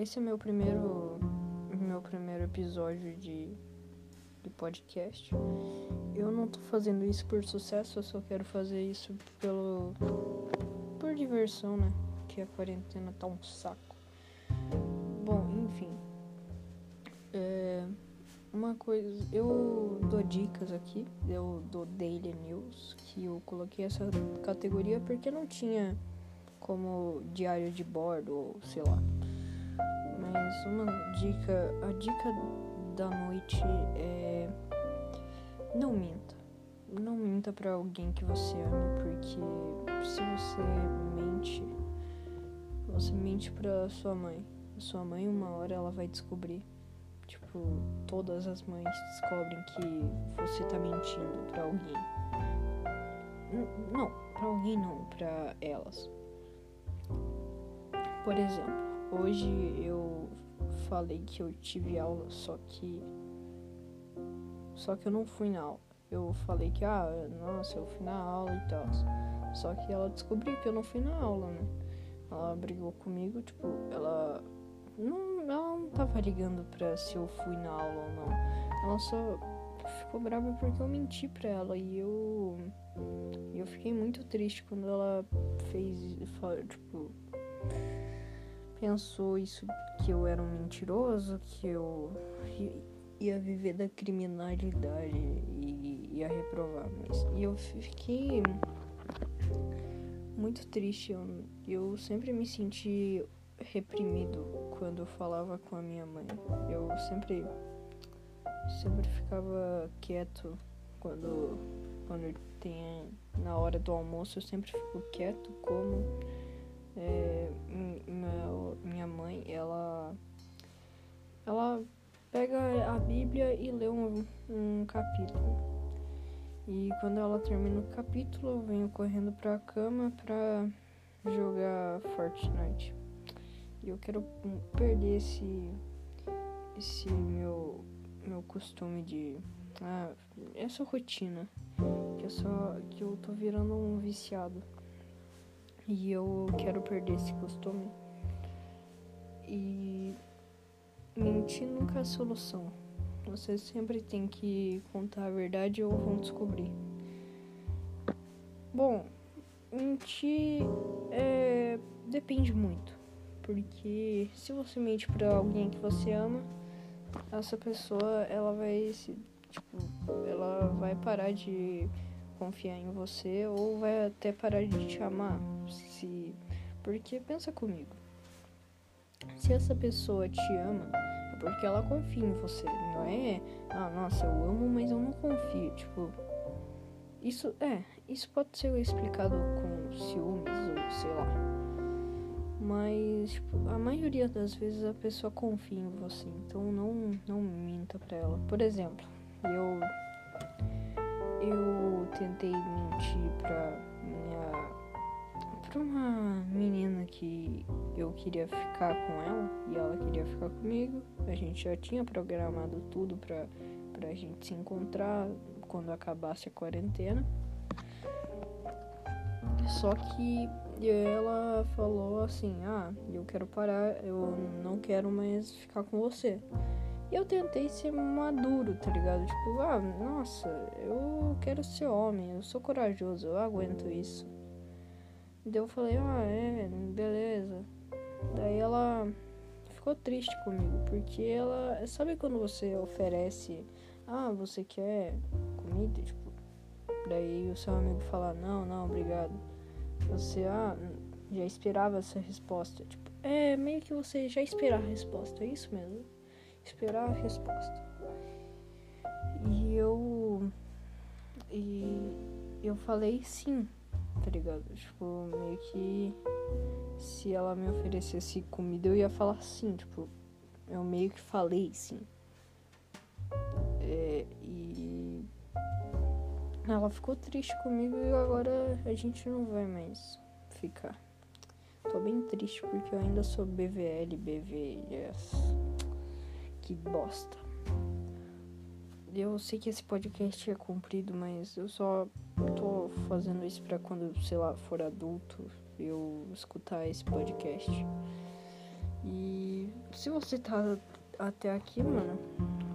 esse é meu primeiro meu primeiro episódio de, de podcast. Eu não tô fazendo isso por sucesso, eu só quero fazer isso pelo por diversão, né? Que a quarentena tá um saco. Bom, enfim. É, uma coisa, eu dou dicas aqui, eu dou Daily News, que eu coloquei essa categoria porque não tinha como diário de bordo ou sei lá. Mas uma dica, a dica da noite é não minta. Não minta para alguém que você ama, porque se você mente, você mente para sua mãe. Sua mãe uma hora ela vai descobrir. Tipo, todas as mães descobrem que você tá mentindo para alguém. Não, para alguém não, para elas. Por exemplo, hoje eu falei que eu tive aula, só que só que eu não fui na aula. Eu falei que ah, nossa, eu fui na aula e tal. Só que ela descobriu que eu não fui na aula, né? Ela brigou comigo, tipo, ela não, ela não tava ligando pra se eu fui na aula ou não. Ela só ficou brava porque eu menti pra ela e eu eu fiquei muito triste quando ela fez, tipo, pensou isso que eu era um mentiroso, que eu ia viver da criminalidade e ia reprovar. Mas, e eu fiquei muito triste. Eu, eu sempre me senti reprimido quando eu falava com a minha mãe. Eu sempre sempre ficava quieto quando quando tem na hora do almoço eu sempre fico quieto como é, minha, mãe, ela, ela pega a Bíblia e lê um, um capítulo. E quando ela termina o capítulo, eu venho correndo pra cama pra jogar Fortnite. E eu quero perder esse, esse meu, meu costume de. Ah, essa rotina. Que eu, só, que eu tô virando um viciado. E eu quero perder esse costume. E mentir nunca é solução. Você sempre tem que contar a verdade ou vão descobrir. Bom, mentir é, depende muito. Porque se você mente pra alguém que você ama, essa pessoa ela vai se. Tipo, ela vai parar de confiar em você ou vai até parar de te amar. Se porque pensa comigo. Se essa pessoa te ama, é porque ela confia em você, não é? Ah, nossa, eu amo, mas eu não confio, tipo, isso é, isso pode ser explicado com ciúmes ou sei lá. Mas tipo, a maioria das vezes a pessoa confia em você, então não não minta para ela. Por exemplo, eu eu tentei mentir pra minha. pra uma menina que eu queria ficar com ela e ela queria ficar comigo. A gente já tinha programado tudo pra, pra gente se encontrar quando acabasse a quarentena. Só que ela falou assim: Ah, eu quero parar, eu não quero mais ficar com você. Eu tentei ser maduro, tá ligado? Tipo, ah, nossa, eu quero ser homem, eu sou corajoso, eu aguento isso. Daí eu falei, ah, é, beleza. Daí ela ficou triste comigo, porque ela. Sabe quando você oferece, ah, você quer comida? Tipo, daí o seu amigo fala, não, não, obrigado. Você, ah, já esperava essa resposta. Tipo, é meio que você já esperava a resposta, é isso mesmo esperar a resposta. E eu. E eu falei sim, tá ligado? Tipo, meio que se ela me oferecesse comida eu ia falar sim, tipo, eu meio que falei sim. É, e ela ficou triste comigo e agora a gente não vai mais ficar. Tô bem triste porque eu ainda sou BVL, BVS. Que bosta. Eu sei que esse podcast é comprido, mas eu só tô fazendo isso pra quando, sei lá, for adulto, eu escutar esse podcast. E se você tá até aqui, mano,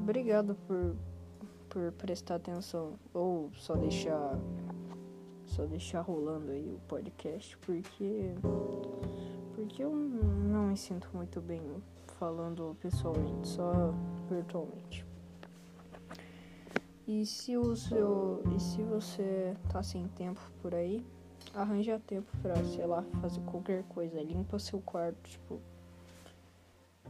obrigado por, por prestar atenção. Ou só deixar. Só deixar rolando aí o podcast, porque. Porque eu não me sinto muito bem falando pessoalmente, só virtualmente. E se o seu. E se você tá sem tempo por aí, arranja tempo pra, sei lá, fazer qualquer coisa. Limpa seu quarto, tipo.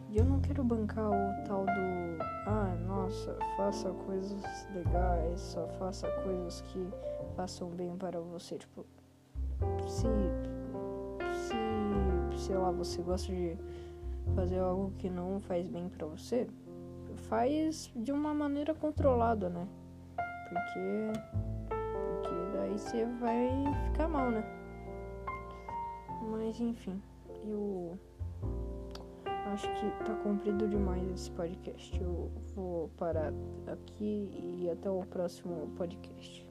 E eu não quero bancar o tal do. Ah, nossa, faça coisas legais, só faça coisas que façam bem para você. Tipo, se. Se, sei lá, você gosta de fazer algo que não faz bem para você, faz de uma maneira controlada, né? Porque. Porque daí você vai ficar mal, né? Mas enfim, eu acho que tá comprido demais esse podcast. Eu vou parar aqui e até o próximo podcast.